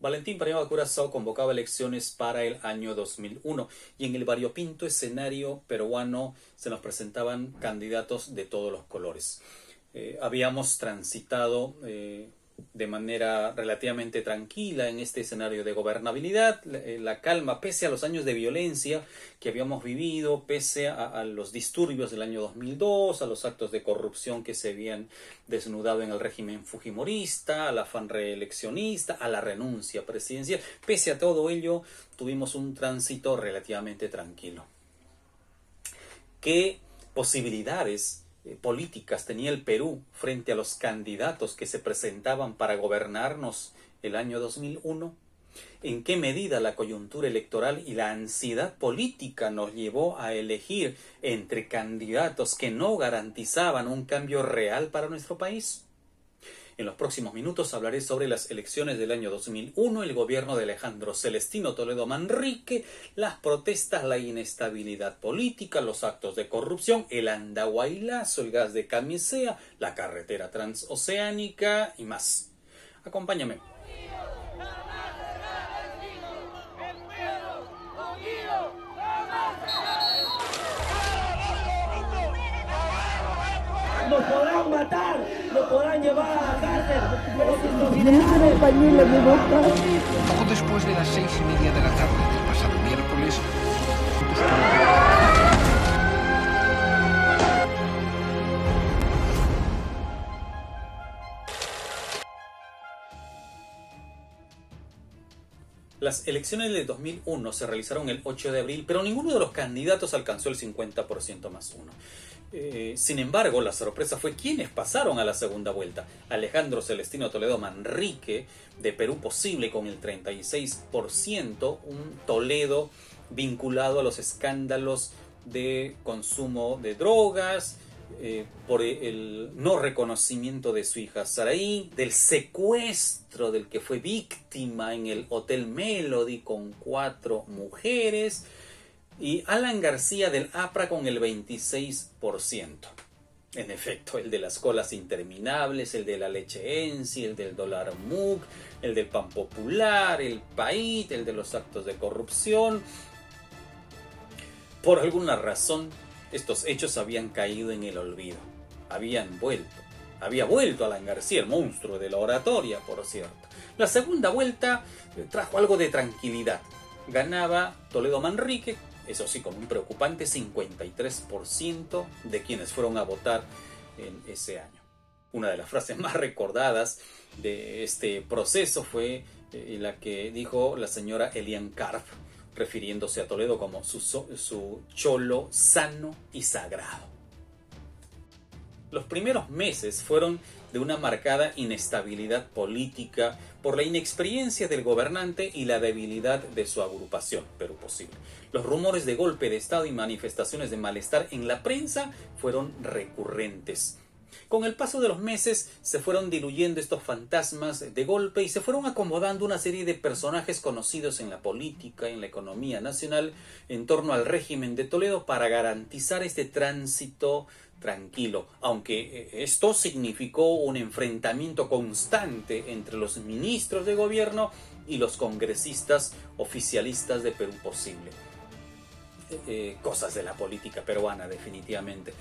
Valentín Paniagua Curazao convocaba elecciones para el año 2001 y en el variopinto escenario peruano se nos presentaban candidatos de todos los colores. Eh, habíamos transitado eh, de manera relativamente tranquila en este escenario de gobernabilidad, eh, la, calma, pese a los años de violencia que habíamos vivido, pese a, los disturbios del año 2002, a los actos de corrupción que se habían desnudado en el régimen fujimorista, al afán reeleccionista, a la renuncia presidencial, pese a todo ello, tuvimos un tránsito relativamente tranquilo. ¿Qué posibilidades políticas tenía el Perú frente a los candidatos que se presentaban para gobernarnos el año 2001? ¿En qué medida la coyuntura electoral y la ansiedad política nos llevó a elegir entre candidatos que no garantizaban un cambio real para nuestro país? En los próximos minutos hablaré sobre las elecciones del año 2001, el gobierno de Alejandro Celestino Toledo Manrique, las protestas, la inestabilidad política, los actos de corrupción, el andahuaylazo, el gas de camisea, la carretera transoceánica y más. Acompáñame. Nos podrán llevar a la cárcel, pero si nos Poco después de las seis y media de la tarde del pasado miércoles, Las elecciones de 2001 se realizaron el 8 de abril, pero ninguno de los candidatos alcanzó el 50% más uno. Eh, sin embargo, la sorpresa fue quienes pasaron a la segunda vuelta. Alejandro Celestino Toledo Manrique, de Perú Posible, con el 36%, un Toledo vinculado a los escándalos de consumo de drogas, eh, por el no reconocimiento de su hija Saraí, del secuestro del que fue víctima en el Hotel Melody con cuatro mujeres, y Alan García del APRA con el 26%. En efecto, el de las colas interminables, el de la leche ENSI, el del dólar MUC, el del pan popular, el PAIT, el de los actos de corrupción. Por alguna razón, estos hechos habían caído en el olvido. Habían vuelto. Había vuelto Alan García, el monstruo de la oratoria, por cierto. La segunda vuelta trajo algo de tranquilidad. Ganaba Toledo Manrique eso sí, con un preocupante 53% de quienes fueron a votar en ese año. Una de las frases más recordadas de este proceso fue eh, la que dijo la señora Elian Karp, refiriéndose a Toledo como su, su cholo sano y sagrado. Los primeros meses fueron de una marcada inestabilidad política por la inexperiencia del gobernante y la debilidad de su agrupación, pero posible. Los rumores de golpe de Estado y manifestaciones de malestar en la prensa fueron recurrentes. Con el paso de los meses se fueron diluyendo estos fantasmas de golpe y se fueron acomodando una serie de personajes conocidos en la política, en la economía nacional, en torno al régimen de Toledo para garantizar este tránsito tranquilo, aunque eh, esto significó un enfrentamiento constante entre los ministros de gobierno y los congresistas oficialistas de Perú Posible. Eh, eh, cosas de la política peruana definitivamente.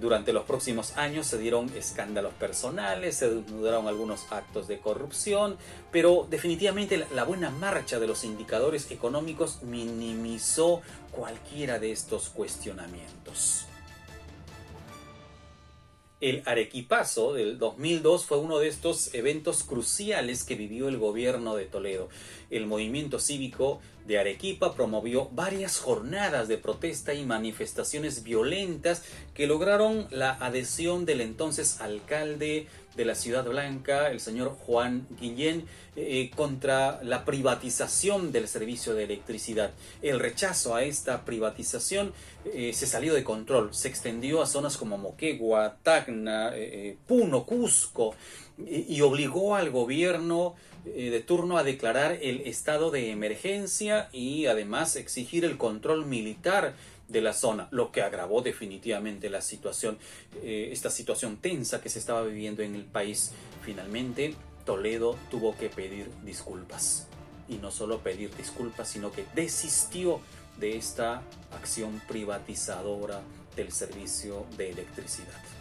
durante los próximos años se dieron escándalos personales, se desnudaron algunos actos de corrupción, pero definitivamente la buena marcha de los indicadores económicos minimizó cualquiera de estos cuestionamientos. El Arequipazo del 2002 fue uno de estos eventos cruciales que vivió el gobierno de Toledo. El movimiento cívico de Arequipa promovió varias jornadas de protesta y manifestaciones violentas que lograron la adhesión del entonces alcalde de la Ciudad Blanca, el señor Juan Guillén, eh, contra la privatización del servicio de electricidad. El rechazo a esta privatización eh, se salió de control, se extendió a zonas como Moquegua, Tacna, eh, Puno, Cusco, y obligó al gobierno de turno a declarar el estado de emergencia y además exigir el control militar de la zona, lo que agravó definitivamente la situación, esta situación tensa que se estaba viviendo en el país. Finalmente, Toledo tuvo que pedir disculpas. Y no solo pedir disculpas, sino que desistió de esta acción privatizadora del servicio de electricidad.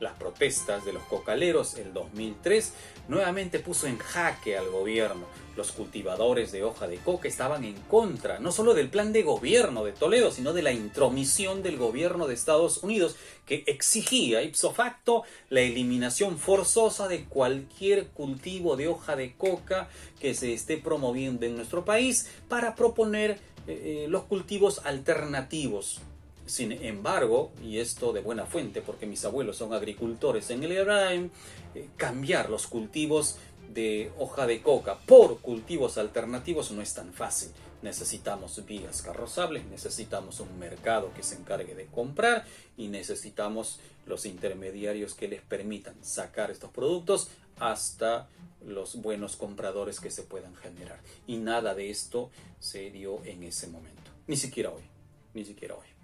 Las protestas de los cocaleros el 2003 nuevamente puso en jaque al gobierno. Los cultivadores de hoja de coca estaban en contra no solo del plan de gobierno de Toledo, sino de la intromisión del gobierno de Estados Unidos que exigía ipso facto la eliminación forzosa de cualquier cultivo de hoja de coca que se esté promoviendo en nuestro país para proponer eh, eh, los cultivos alternativos sin embargo, y esto de buena fuente porque mis abuelos son agricultores en el Ibrahim, eh, cambiar los cultivos de hoja de coca por cultivos alternativos no es tan fácil. Necesitamos vías carrozables, necesitamos un mercado que se encargue de comprar y necesitamos los intermediarios que les permitan sacar estos productos hasta los buenos compradores que se puedan generar. Y nada de esto se dio en ese momento. Ni siquiera hoy. Ni siquiera hoy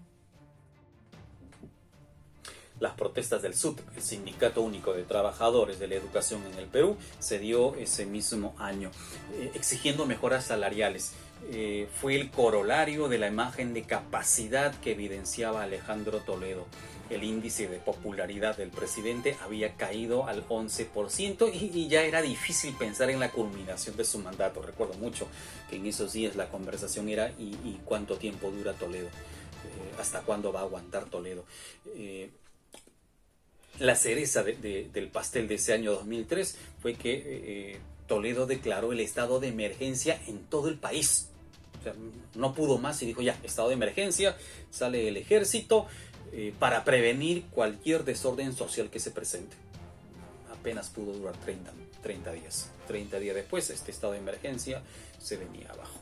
las protestas del SUT, el Sindicato Único de Trabajadores de la Educación en el Perú, se dio ese mismo año, eh, exigiendo mejoras salariales. Eh, fue el corolario de la imagen de capacidad que evidenciaba Alejandro Toledo. El índice de popularidad del presidente había caído al 11% y, ya era difícil pensar en la culminación de su mandato. Recuerdo mucho que en esos días la conversación era ¿y, cuánto tiempo dura Toledo? Eh, ¿Hasta cuándo va a aguantar Toledo? La cereza del pastel de ese año 2003 fue que eh, Toledo declaró el estado de emergencia en todo el país. no pudo más y dijo ya, estado de emergencia, sale el ejército eh, para prevenir cualquier desorden social que se presente. Apenas pudo durar 30, 30 días. 30 días después, este estado de emergencia se venía abajo.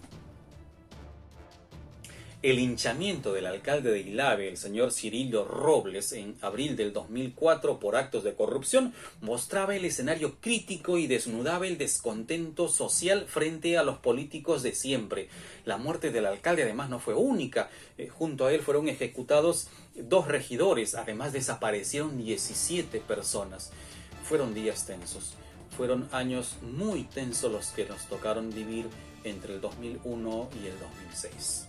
El hinchamiento del alcalde de Ilave, el señor Cirillo Robles, en abril del 2004 por actos de corrupción, mostraba el escenario crítico y desnudaba el descontento social frente a los políticos de siempre. La muerte del alcalde además no fue única. Eh, junto a él fueron ejecutados dos regidores, además desaparecieron 17 personas. Fueron días tensos. Fueron años muy tensos los que nos tocaron vivir entre el 2001 y el 2006.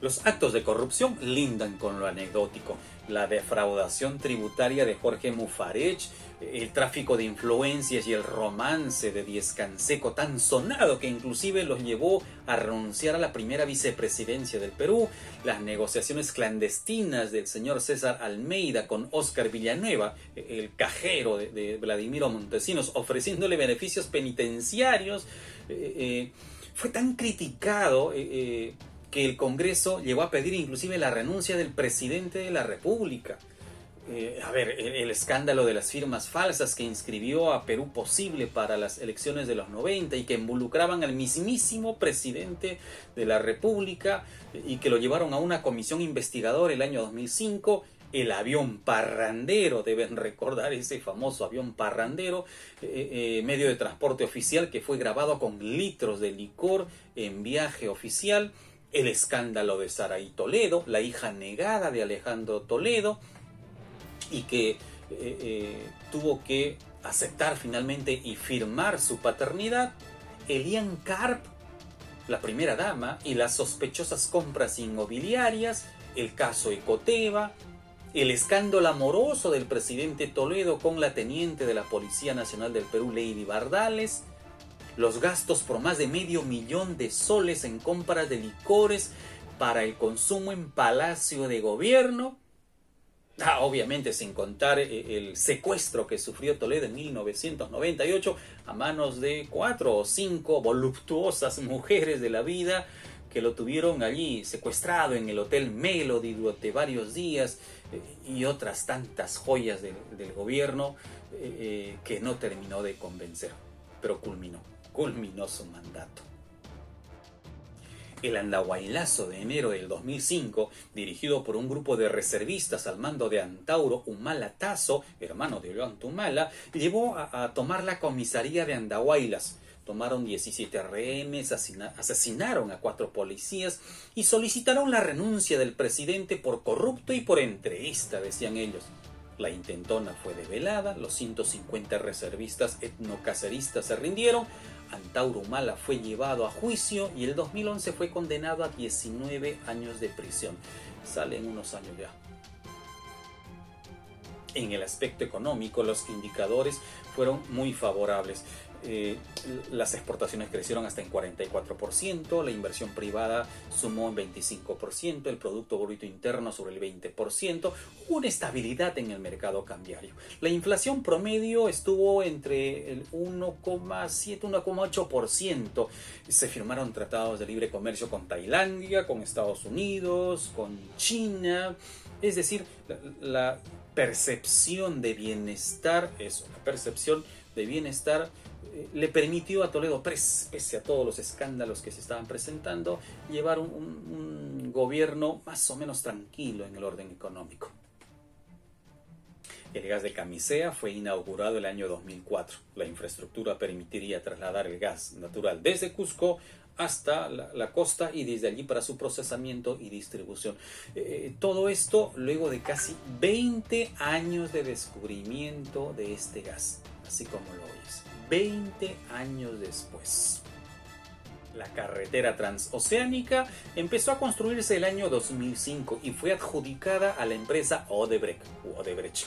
Los actos de corrupción lindan con lo anecdótico. La defraudación tributaria de Jorge Mufarech, el tráfico de influencias y el romance de Diez Canseco tan sonado que inclusive los llevó a renunciar a la primera vicepresidencia del Perú, las negociaciones clandestinas del señor César Almeida con Óscar Villanueva, el cajero de, Vladimiro Montesinos, ofreciéndole beneficios penitenciarios, eh, eh, fue tan criticado. Eh, que el Congreso llegó a pedir inclusive la renuncia del presidente de la República. Eh, a ver, el, escándalo de las firmas falsas que inscribió a Perú posible para las elecciones de los 90 y que involucraban al mismísimo presidente de la República y que lo llevaron a una comisión investigadora el año 2005 el avión parrandero, deben recordar ese famoso avión parrandero, eh, eh, medio de transporte oficial que fue grabado con litros de licor en viaje oficial el escándalo de Saraí Toledo, la hija negada de Alejandro Toledo, y que eh, eh, tuvo que aceptar finalmente y firmar su paternidad, Elian Karp, la primera dama, y las sospechosas compras inmobiliarias, el caso Ecoteva, el escándalo amoroso del presidente Toledo con la teniente de la Policía Nacional del Perú, Lady Bardales, los gastos por más de medio millón de soles en compras de licores para el consumo en Palacio de Gobierno. Ah, obviamente sin contar eh, el secuestro que sufrió Toledo en 1998 a manos de cuatro o cinco voluptuosas mujeres de la vida que lo tuvieron allí secuestrado en el Hotel Melody durante varios días eh, y otras tantas joyas del, gobierno eh, que no terminó de convencer, pero culminó culminó su mandato. El Andahuaylazo de enero del 2005, dirigido por un grupo de reservistas al mando de Antauro Humala Tazo, hermano de Ollanta Humala, llevó a, tomar la comisaría de Andahuaylas. Tomaron 17 rehenes, asesinaron a cuatro policías y solicitaron la renuncia del presidente por corrupto y por entrevista, decían ellos. La intentona fue develada, los 150 reservistas etnocaceristas se rindieron, Antauro Humala fue llevado a juicio y el 2011 fue condenado a 19 años de prisión. Sale en unos años ya. En el aspecto económico, los indicadores fueron muy favorables. Eh, las exportaciones crecieron hasta en 44%, la inversión privada sumó en 25%, el Producto Bruto Interno sobre el 20%, hubo una estabilidad en el mercado cambiario. La inflación promedio estuvo entre el 1,7 1,8%. Se firmaron tratados de libre comercio con Tailandia, con Estados Unidos, con China. Es decir, la percepción de bienestar es una percepción de bienestar le permitió a Toledo, pese a todos los escándalos que se estaban presentando, llevar un, un, gobierno más o menos tranquilo en el orden económico. El gas de Camisea fue inaugurado el año 2004. La infraestructura permitiría trasladar el gas natural desde Cusco hasta la, costa y desde allí para su procesamiento y distribución. Eh, todo esto luego de casi 20 años de descubrimiento de este gas, así como lo oyes. 20 años después. La carretera transoceánica empezó a construirse el año 2005 y fue adjudicada a la empresa Odebrecht.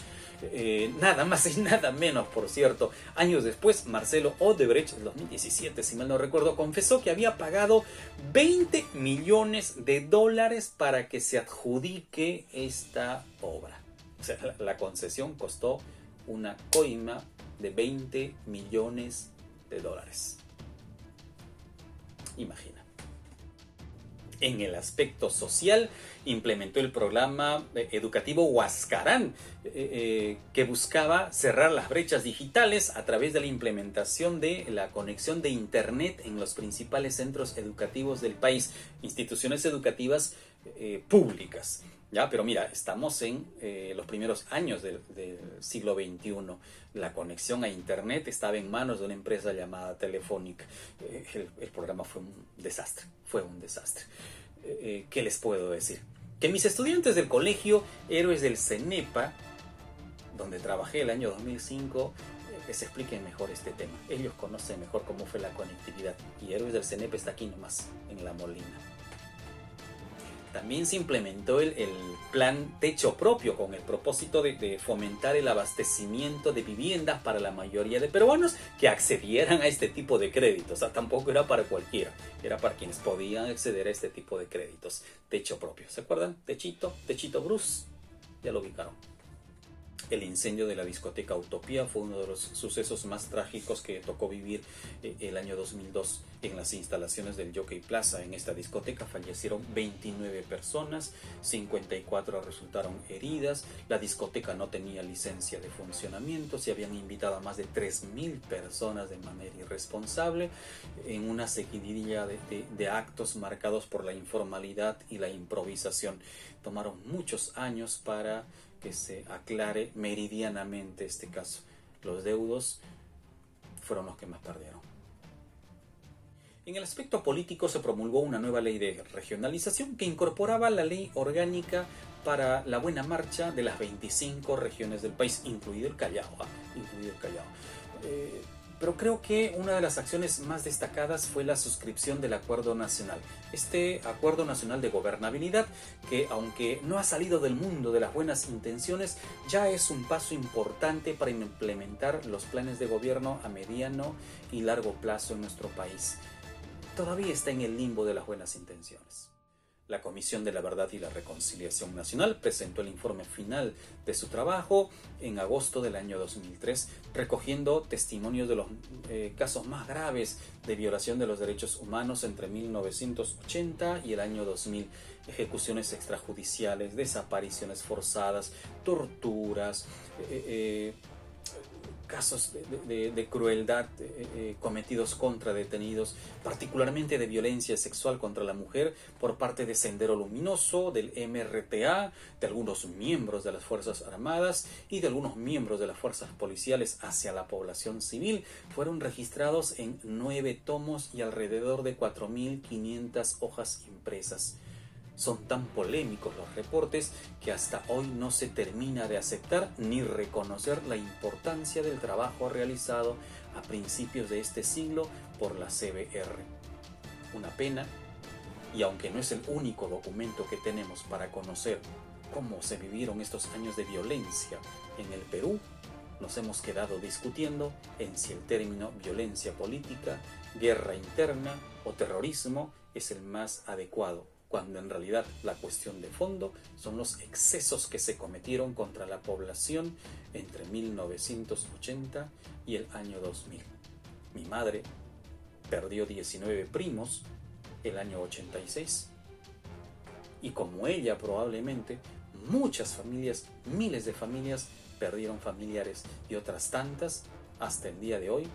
Eh, nada más y nada menos, por cierto. Años después, Marcelo Odebrecht, en 2017, si mal no recuerdo, confesó que había pagado 20 millones de dólares para que se adjudique esta obra. O sea, la concesión costó una coima de 20 millones de dólares. Imagina. En el aspecto social, implementó el programa eh, educativo Huascarán, eh, eh, que buscaba cerrar las brechas digitales a través de la implementación de la conexión de Internet en los principales centros educativos del país, instituciones educativas públicas. ¿Ya? Pero mira, estamos en eh, los primeros años del, del, siglo XXI. La conexión a Internet estaba en manos de una empresa llamada Telefónica. Eh, el, el, programa fue un desastre, fue un desastre. Eh, ¿Qué les puedo decir? Que mis estudiantes del colegio Héroes del CENEPA, donde trabajé el año 2005, que se expliquen mejor este tema. Ellos conocen mejor cómo fue la conectividad. Y Héroes del CENEPA está aquí nomás, en La Molina. También se implementó el, el, plan techo propio con el propósito de, fomentar el abastecimiento de viviendas para la mayoría de peruanos que accedieran a este tipo de créditos. O sea, tampoco era para cualquiera, era para quienes podían acceder a este tipo de créditos. Techo propio, ¿se acuerdan? Techito, Techito Bruce, ya lo ubicaron. El incendio de la discoteca Utopía fue uno de los sucesos más trágicos que tocó vivir el año 2002 en las instalaciones del Jockey Plaza. En esta discoteca fallecieron 29 personas, 54 resultaron heridas. La discoteca no tenía licencia de funcionamiento, se habían invitado a más de 3.000 personas de manera irresponsable en una seguidilla de actos marcados por la informalidad y la improvisación. Tomaron muchos años para que se aclare meridianamente este caso. Los deudos fueron los que más perdieron. En el aspecto político se promulgó una nueva ley de regionalización que incorporaba la ley orgánica para la buena marcha de las 25 regiones del país, incluido el Callao. Callao. Eh, pero creo que una de las acciones más destacadas fue la suscripción del Acuerdo Nacional. Este Acuerdo Nacional de Gobernabilidad, que aunque no ha salido del mundo de las buenas intenciones, ya es un paso importante para implementar los planes de gobierno a mediano y largo plazo en nuestro país. Todavía está en el limbo de las buenas intenciones. La Comisión de la Verdad y la Reconciliación Nacional presentó el informe final de su trabajo en agosto del año 2003, recogiendo testimonios de los eh, casos más graves de violación de los derechos humanos entre 1980 y el año 2000. Ejecuciones extrajudiciales, desapariciones forzadas, torturas, eh, eh, casos de, crueldad eh, eh, cometidos contra detenidos, particularmente de violencia sexual contra la mujer por parte de Sendero Luminoso, del MRTA, de algunos miembros de las Fuerzas Armadas y de algunos miembros de las fuerzas policiales hacia la población civil, fueron registrados en nueve tomos y alrededor de 4.500 hojas impresas. Son tan polémicos los reportes que hasta hoy no se termina de aceptar ni reconocer la importancia del trabajo realizado a principios de este siglo por la CBR. Una pena, y aunque no es el único documento que tenemos para conocer cómo se vivieron estos años de violencia en el Perú, nos hemos quedado discutiendo en si el término violencia política, guerra interna o terrorismo es el más adecuado cuando en realidad la cuestión de fondo son los excesos que se cometieron contra la población entre 1980 y el año 2000. Mi madre perdió 19 primos el año 86 y como ella probablemente muchas familias, miles de familias perdieron familiares y otras tantas hasta el día de hoy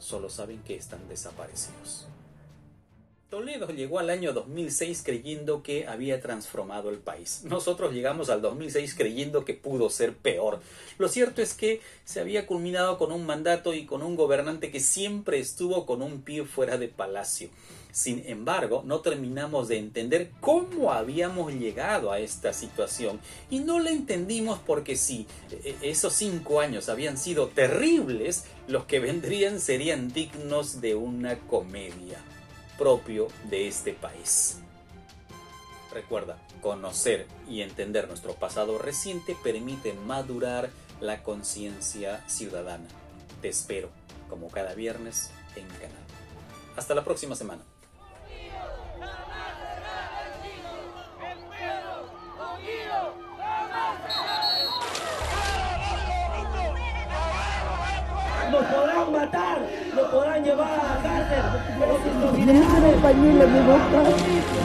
solo saben que están desaparecidos. Toledo llegó al año 2006 creyendo que había transformado el país. Nosotros llegamos al 2006 creyendo que pudo ser peor. Lo cierto es que se había culminado con un mandato y con un gobernante que siempre estuvo con un pie fuera de palacio. Sin embargo, no terminamos de entender cómo habíamos llegado a esta situación y no la entendimos porque si e, e, esos cinco años habían sido terribles, los que vendrían serían dignos de una comedia propio de este país. Recuerda, conocer y entender nuestro pasado reciente permite madurar la conciencia ciudadana. Te espero, como cada viernes, en mi canal. Hasta la próxima semana. Nos podrán matar, nos podrán llevar si nos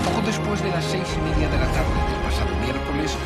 Poco después de las seis y media de la tarde del pasado miércoles,